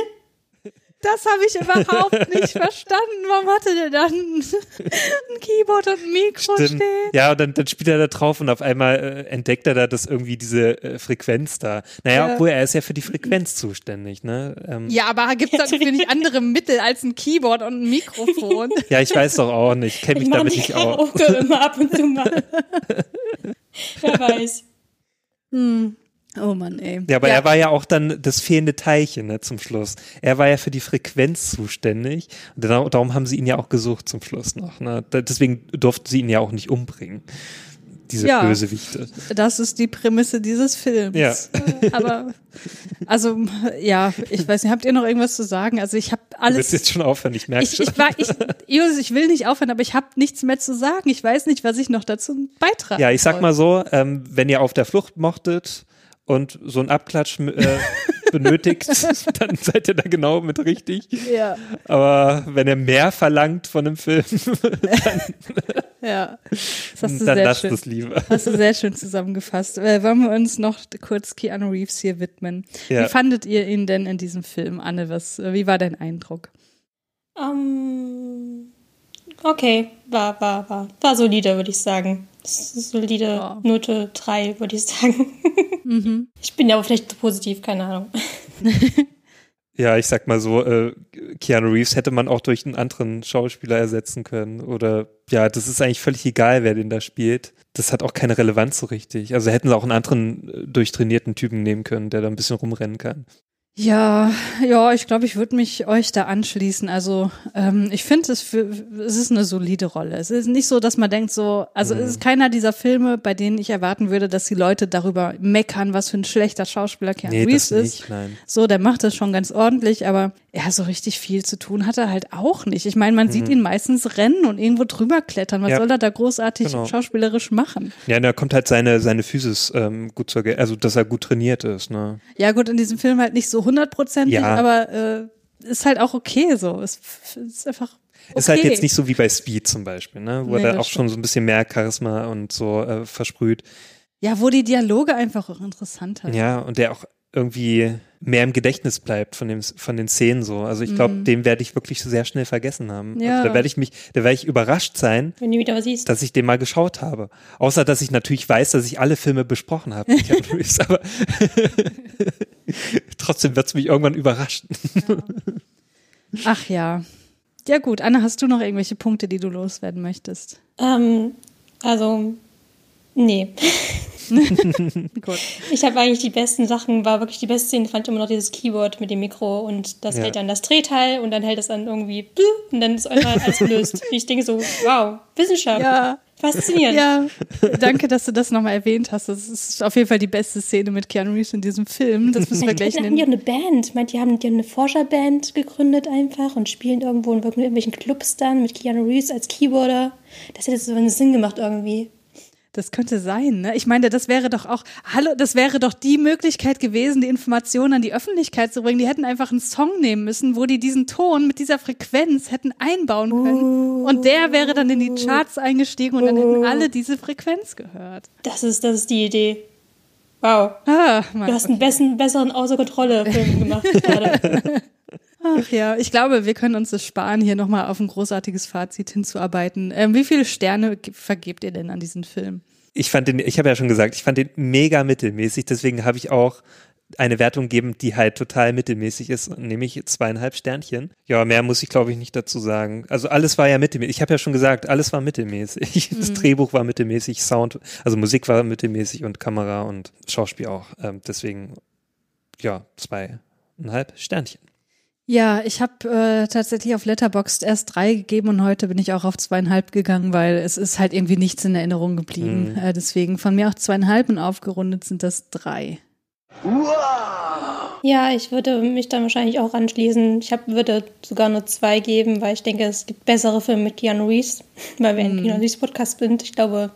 Das habe ich überhaupt nicht verstanden. Warum hatte der dann ein Keyboard und ein Mikro Stimmt. stehen? Ja, und dann, dann spielt er da drauf und auf einmal äh, entdeckt er da das irgendwie diese äh, Frequenz da. Naja, Ja. obwohl er ist ja für die Frequenz zuständig, ne? Ähm, ja. Ja, aber gibt es dafür nicht andere Mittel als ein Keyboard und ein Mikrofon? ich weiß doch auch nicht. Kenne Ich mich mache damit nicht aus. Karaoke immer ab und zu mal. Wer weiß. Oh Mann, ey. Ja, aber er war ja auch dann das fehlende Teilchen ne, zum Schluss. Er war ja für die Frequenz zuständig. Und darum haben sie ihn ja auch gesucht zum Schluss noch. Ne? Deswegen durften sie ihn ja auch nicht umbringen. diese Ja. Bösewichte. Das ist die Prämisse dieses Films. Ja. Äh, Aber, also, ja, ich weiß nicht, habt ihr noch irgendwas zu sagen? Also ich habe Du alles. willst jetzt schon aufhören, ich merke Ich, schon. ich, war, ich, Ius, ich will nicht aufhören, aber ich habe nichts mehr zu sagen. Ich weiß nicht, was ich noch dazu beitragen Ja, ich sag mal so, ähm, wenn ihr auf der Flucht mochtet und so ein Abklatsch äh, benötigt, dann seid ihr da genau mit richtig. Ja, Aber wenn ihr mehr verlangt von einem Film, ja. Das hast du dann sehr lasst schön. es lieber. Hast du sehr schön zusammengefasst. Äh, wollen wir uns noch kurz Keanu Reeves hier widmen? Ja. Wie fandet ihr ihn denn in diesem Film, Anne? Was, äh, wie war dein Eindruck? Ähm, okay, war, war, war, war solide, würde ich sagen. Das ist solide Ja. Note 3, würde ich sagen. Ich bin ja aber vielleicht zu positiv, keine Ahnung. Ja, ich sag mal so, äh, Keanu Reeves hätte man auch durch einen anderen Schauspieler ersetzen können. Oder ja, das ist eigentlich völlig egal, wer den da spielt. Das hat auch keine Relevanz so richtig. Also hätten sie auch einen anderen äh, durchtrainierten Typen nehmen können, der da ein bisschen rumrennen kann. Ja, ja, ich glaube, ich würde mich euch da anschließen. Also ähm, ich finde es für es ist eine solide Rolle. Es ist nicht so, dass man denkt so, also es ist keiner dieser Filme, bei denen ich erwarten würde, dass die Leute darüber meckern, was für ein schlechter Schauspieler Keanu Nee, Reeves ist. nicht, nein. So, der macht das schon ganz ordentlich, aber ja, so richtig viel zu tun hat er halt auch nicht. Ich meine, man sieht ihn meistens rennen und irgendwo drüber klettern. Was Mhm. Ja. soll er da großartig Genau. schauspielerisch machen? Ja, da kommt halt seine, seine Physis ähm, gut zur, also dass er gut trainiert ist, ne? Ja, gut, in diesem Film halt nicht so hundertprozentig, Ja. aber äh, ist halt auch okay so. Es ist einfach. Okay. Ist halt jetzt nicht so wie bei Speed zum Beispiel, ne? Wo Nee, er auch schon so ein bisschen mehr Charisma und so äh, versprüht. Ja, wo die Dialoge einfach auch interessant hat. Ja, und der auch irgendwie mehr im Gedächtnis bleibt von dem von den Szenen so. Also ich glaube, den werde ich wirklich sehr schnell vergessen haben. Mhm. Ja. Also da werde ich mich, da werde ich überrascht sein, Wenn du wieder was siehst. dass ich den mal geschaut habe. Außer dass ich natürlich weiß, dass ich alle Filme besprochen habe. aber trotzdem wird es mich irgendwann überraschen. Ach ja. Ja gut, Anna, hast du noch irgendwelche Punkte, die du loswerden möchtest? Ähm, also, nee. Gut. Ich habe eigentlich die besten Sachen, war wirklich die beste Szene, fand ich immer noch dieses Keyboard mit dem Mikro und das Ja. hält dann das Drehteil und dann hält es dann irgendwie blü, und dann ist einfach alles gelöst. Ich denke so, wow, Wissenschaft. Ja. Faszinierend. Ja, danke, dass du das nochmal erwähnt hast. Das ist auf jeden Fall die beste Szene mit Keanu Reeves in diesem Film. Das müssen wir gleich haben die auch nennen. eine Band. Meint, die haben, die haben eine Forscherband gegründet einfach und spielen irgendwo in irgendwelchen Clubs dann mit Keanu Reeves als Keyboarder. Das hätte so einen Sinn gemacht irgendwie. Das könnte sein, ne? Ich meine, das wäre doch auch, hallo, das wäre doch die Möglichkeit gewesen, die Informationen an die Öffentlichkeit zu bringen. Die hätten einfach einen Song nehmen müssen, wo die diesen Ton mit dieser Frequenz hätten einbauen können. Und der wäre dann in die Charts eingestiegen und dann hätten alle diese Frequenz gehört. Das ist, das ist die Idee. Wow. Ah, Mann. Du hast einen besten, besseren Außer Kontrolle Film gemacht gerade. Ach ja, ich glaube, wir können uns das sparen, hier nochmal auf ein großartiges Fazit hinzuarbeiten. Ähm, wie viele Sterne ge- vergebt ihr denn an diesen Film? Ich fand den, ich habe ja schon gesagt, ich fand den mega mittelmäßig, deswegen habe ich auch eine Wertung gegeben, die halt total mittelmäßig ist, nämlich zweieinhalb Sternchen. Ja, mehr muss ich glaube ich nicht dazu sagen. Also alles war ja mittelmäßig. Ich habe ja schon gesagt, alles war mittelmäßig. Das Drehbuch war mittelmäßig, Sound, also Musik war mittelmäßig und Kamera und Schauspiel auch. Ähm, deswegen, ja, zweieinhalb Sternchen. Ja, ich habe äh, tatsächlich auf Letterboxd erst drei gegeben und heute bin ich auch auf zweieinhalb gegangen, weil es ist halt irgendwie nichts in Erinnerung geblieben. Äh, deswegen von mir auch zweieinhalb und aufgerundet sind das drei. Ja, ich würde mich dann wahrscheinlich auch anschließen. Ich hab, würde sogar nur zwei geben, weil ich denke, es gibt bessere Filme mit Keanu Reeves, weil wir ein Keanu Reeves Podcast sind. Ich glaube,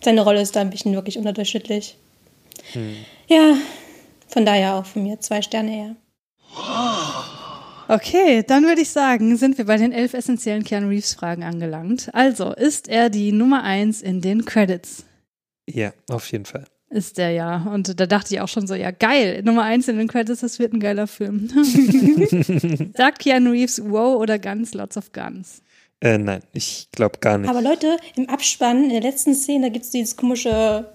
seine Rolle ist da ein bisschen wirklich unterdurchschnittlich. Ja, von daher auch von mir zwei Sterne eher. Okay, dann würde ich sagen, sind wir bei den elf essentiellen Keanu Reeves Fragen angelangt. Also, ist er die Nummer eins in den Credits? Ja, auf jeden Fall. Ist er ja. Und da dachte ich auch schon so, ja geil, Nummer eins in den Credits, das wird ein geiler Film. Sagt Keanu Reeves wow oder Guns, lots of Guns? Äh, nein, ich glaube gar nicht. Aber Leute, im Abspann, in der letzten Szene, da gibt es dieses komische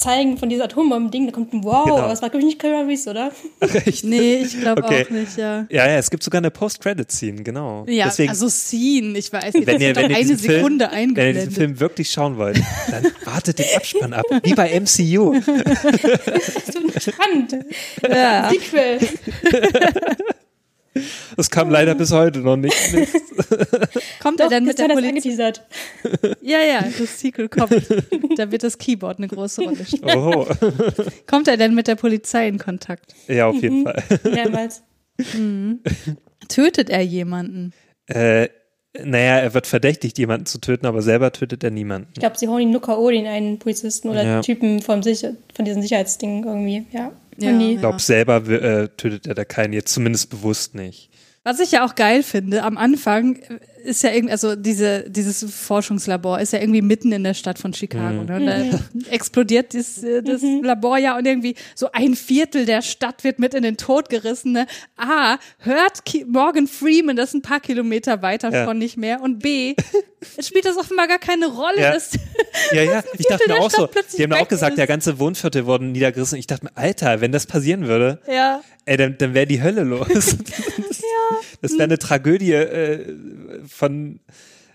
Zeigen von dieser Atombomben-Ding, da kommt ein Wow, Genau. aber das war, glaube ich, nicht Keanu Reeves, oder? Echt? Nee, ich glaube Okay. auch nicht, ja. Ja, ja, es gibt sogar eine Post-Credit-Scene, genau. Ja, Deswegen, also Scene, ich weiß nicht, wenn ihr, wenn ihr eine diesen Sekunde Film, wenn ihr diesen eingeblendet. Film wirklich schauen wollt, dann wartet den Abspann ab, wie bei MCU. So spannend. Ja. Sequel. Das kam leider bis heute noch nicht. Kommt Doch, er denn mit der Polizei? Ja, ja, das Sequel kommt. da wird das Keyboard eine große Rolle spielen. Oh. Kommt er denn mit der Polizei in Kontakt? Ja, auf jeden Fall. Mehrmals. Tötet er jemanden? Äh, naja, er wird verdächtigt, jemanden zu töten, aber selber tötet er niemanden. Ich glaube, sie hauen ihn nur K.O., den einen Polizisten oder Ja. Typen vom Sicher von diesen Sicherheitsdingen irgendwie. Ja. Ja. Die- Ich glaube, selber äh, tötet er da keinen, jetzt zumindest bewusst nicht. Was ich ja auch geil finde, am Anfang ist ja irgendwie, also diese, dieses Forschungslabor ist ja irgendwie mitten in der Stadt von Chicago. Ne? Und da explodiert das, äh, das Labor ja und irgendwie so ein Viertel der Stadt wird mit in den Tod gerissen. Ne? A, hört Ki Morgan Freeman das ein paar Kilometer weiter Ja. von nicht mehr und B, es spielt das offenbar gar keine Rolle. Ja. dass- Ja, ja, ich dachte mir auch Stadt so, plötzlich die haben ja auch gesagt, ist. der ganze Wohnviertel wurden niedergerissen. Ich dachte mir, Alter, wenn das passieren würde, ja. ey, dann, dann wäre die Hölle los. Das, das wäre eine Tragödie äh, von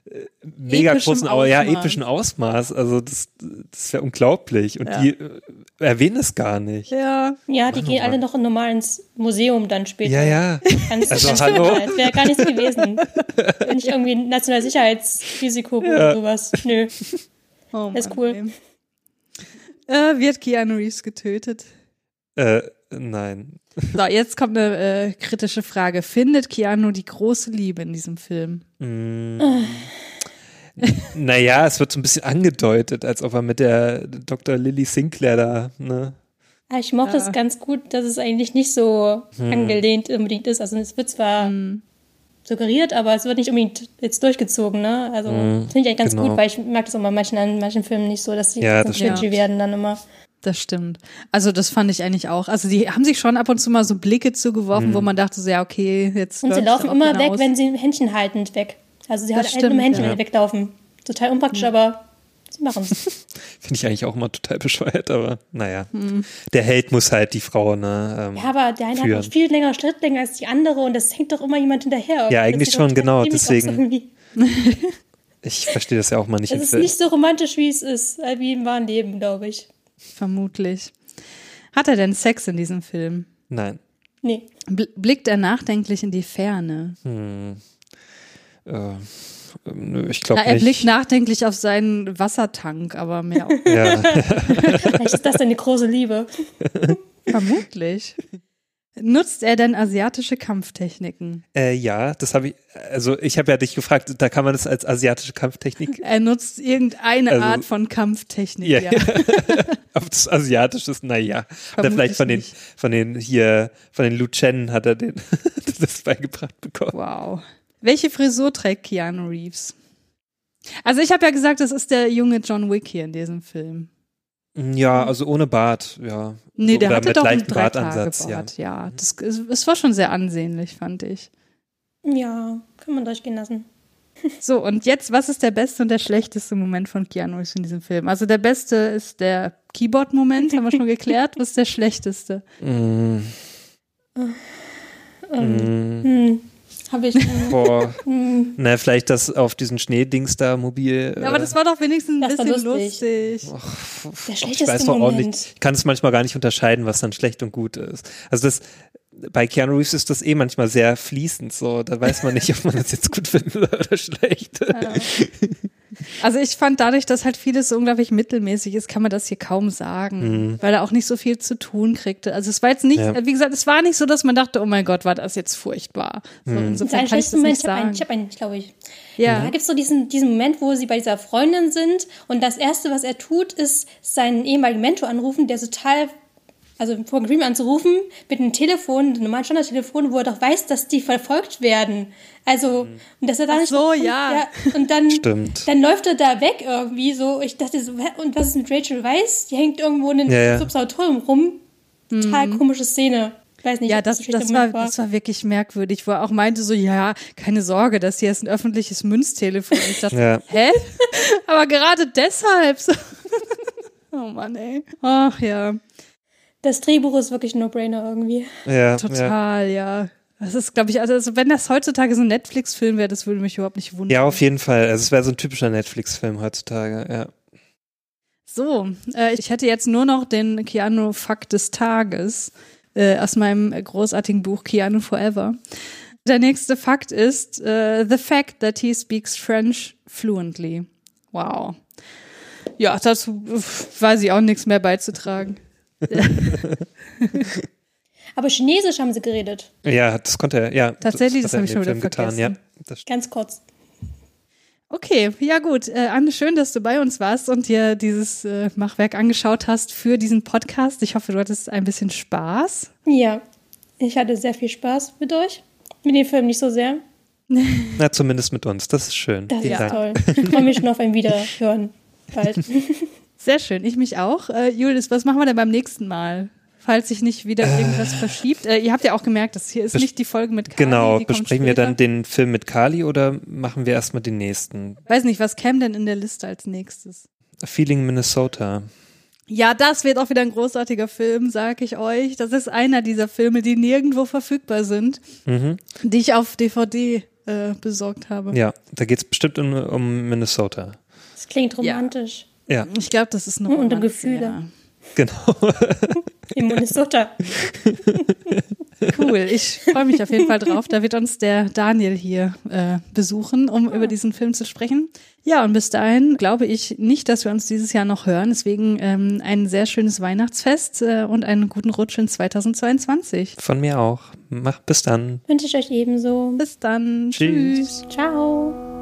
äh, mega Epischem großen, Au- ja, epischen Ausmaß. Also das, das wäre unglaublich. Und Ja. die äh, erwähnen es gar nicht. Ja. ja, die gehen alle noch normal ins Museum dann später. Ja, ja. Ganz, Also, ganz hallo? Wäre gar nichts gewesen. Nicht irgendwie ein nationales Sicherheitsrisiko oder sowas. Nö. Oh Ist Mann, cool. ey. Äh, wird Keanu Reeves getötet? Äh, nein. So, jetzt kommt eine äh, kritische Frage. Findet Keanu die große Liebe in diesem Film? Naja, es wird so ein bisschen angedeutet, als ob er mit der Dr. Lily Sinclair da, ne? Aber Ich mochte es ganz gut, dass es eigentlich nicht so Hm. angelehnt unbedingt ist. Also es wird zwar suggeriert, aber es wird nicht unbedingt jetzt durchgezogen, ne? Also das finde ich eigentlich ganz genau. gut, weil ich mag das auch bei manchen, an manchen Filmen nicht so, dass die Ja, so das werden dann immer. Das stimmt. Also das fand ich eigentlich auch. Also die haben sich schon ab und zu mal so Blicke zugeworfen, wo man dachte so, ja, okay, jetzt Und sie laufen immer weg, wenn sie Händchen haltend weg. Also sie Das halten stimmt, immer Händchen, ja. wenn sie weglaufen. Total unpraktisch, aber sie machen es. Finde ich eigentlich auch immer total bescheuert, aber naja. Der Held muss halt die Frau, ne? Ähm, Ja, aber der eine Führen. hat noch viel längere Schrittlänge als die andere und das hängt doch immer jemand hinterher. Ja, eigentlich schon, genau, deswegen- ich verstehe das ja auch mal nicht. Es ist Film. nicht so romantisch, wie es ist, äh, wie im wahren Leben, glaube ich. Vermutlich. Hat er denn Sex in diesem Film? Nein. Nee. Bl blickt er nachdenklich in die Ferne? Äh, ähm, nö, ich glaube Na, er nicht. blickt nachdenklich auf seinen Wassertank, aber mehr auch. ja. Vielleicht ist das deine große Liebe. Vermutlich. Nutzt er denn asiatische Kampftechniken? äh, ja, das habe ich, also ich habe ja dich gefragt, da kann man das als asiatische Kampftechnik, Er nutzt irgendeine Also- Art von Kampftechnik, Ja, ja. auf das Asiatische ist, naja. Er Vermutlich vielleicht von den, nicht. von den hier, von den Lu Chen hat er den, das beigebracht bekommen. Wow. Welche Frisur trägt Keanu Reeves? Also ich habe ja gesagt, das ist der junge John Wick hier in diesem Film. Ja, also ohne Bart, ja. Nee, der Oder hatte mit doch einen Bartansatz, ja. Dreitagebart, ja. Das, es, war schon sehr ansehnlich, fand ich. Ja, kann man durchgehen lassen. So, und jetzt, was ist der beste und der schlechteste Moment von Keanu Reeves in diesem Film? Also der beste ist der Keyboard-Moment, haben wir schon geklärt. Was ist der schlechteste? Mm, Hm. Habe ich. boah. Na, vielleicht das auf diesen Schneedings da mobil. Ja, aber äh, das war doch wenigstens ein bisschen lustig. lustig. Der ich schlechteste weiß doch auch Moment. nicht, ich kann es manchmal gar nicht unterscheiden, was dann schlecht und gut ist. Also das, bei Keanu Reeves ist das eh manchmal sehr fließend so. Da weiß man nicht, ob man das jetzt gut findet oder schlecht. Also ich fand dadurch, dass halt vieles so unglaublich mittelmäßig ist, kann man das hier kaum sagen, weil er auch nicht so viel zu tun kriegte. Also es war jetzt nicht, Mhm. Ja. wie gesagt, es war nicht so, dass man dachte, oh mein Gott, war das jetzt furchtbar. So, Mhm. Insofern kann ich schlechter das Moment. nicht Ich habe einen, sagen. ich habe einen, glaube ich. Ja. Da gibt es so diesen, diesen Moment, wo sie bei dieser Freundin sind und das Erste, was er tut, ist seinen ehemaligen Mentor anrufen, der total, also vor Green anzurufen mit einem Telefon, einem normalen Standardtelefon, wo er doch weiß, dass die verfolgt werden. Also, und dass er da Ach nicht so, kommt, ja. Und dann, Stimmt. dann läuft er da weg irgendwie so. Ich dachte so, und was ist mit Rachel Weiss? Die hängt irgendwo in einem Ja, ja. Observatorium rum. Total komische Szene. Weiß nicht, Mhm. Ja, ob das, das, war, Moment das war wirklich merkwürdig, wo er auch meinte so, ja, keine Sorge, das hier ist ein öffentliches Münztelefon. Ich dachte, Ja. hä? Aber gerade deshalb. So. Oh Mann, ey. Ach ja, Das Drehbuch ist wirklich ein No-Brainer irgendwie. Ja, ja. total, ja. Das ist, glaube ich, also, also wenn das heutzutage so ein Netflix-Film wäre, das würde mich überhaupt nicht wundern. ja, auf jeden Fall. Also es wäre so ein typischer Netflix-Film heutzutage, ja. So, äh, ich hätte jetzt nur noch den Keanu-Fakt des Tages äh, aus meinem großartigen Buch Keanu Forever. Der nächste Fakt ist uh, the fact that he speaks French fluently. Wow. Ja, dazu weiß ich auch nichts mehr beizutragen. Aber Chinesisch haben sie geredet. Ja, das konnte er, ja. Tatsächlich, das er habe ich schon dem wieder Film getan, vergessen. ja. Das. Ganz kurz. Okay, ja gut. Äh, Anne, schön, dass du bei uns warst und dir dieses äh, Machwerk angeschaut hast für diesen Podcast. Ich hoffe, du hattest ein bisschen Spaß. Ja, ich hatte sehr viel Spaß mit euch. Mit dem Film nicht so sehr. Na, zumindest mit uns. Das ist schön. Das Vielen ist Dank. toll. Ich freue mich schon auf ein Wiederhören. Bald. Sehr schön, ich mich auch. Äh, Julius, was machen wir denn beim nächsten Mal? Falls sich nicht wieder irgendwas verschiebt. Äh, ihr habt ja auch gemerkt, das hier ist nicht die Folge mit Kali. Genau, besprechen wir dann den Film mit Kali oder machen wir erstmal den nächsten? Weiß nicht, was käme denn in der Liste als nächstes? Feeling Minnesota. Ja, das wird auch wieder ein großartiger Film, sag ich euch. Das ist einer dieser Filme, die nirgendwo verfügbar sind, Mhm. die ich auf DVD äh, besorgt habe. Ja, da geht es bestimmt um, um Minnesota. Das klingt romantisch. Ja, Ich glaube, das ist eine Und um Romanze, Gefühle. Ja. genau. In Minnesota. Cool, ich freue mich auf jeden Fall drauf. Da wird uns der Daniel hier äh, besuchen, um über diesen Film zu sprechen. Ja, und bis dahin glaube ich nicht, dass wir uns dieses Jahr noch hören. Deswegen ähm, ein sehr schönes Weihnachtsfest äh, und einen guten Rutsch in 2022. Von mir auch. Mach bis dann. Wünsche ich euch ebenso. Bis dann. Tschüss. Tschüss. Ciao.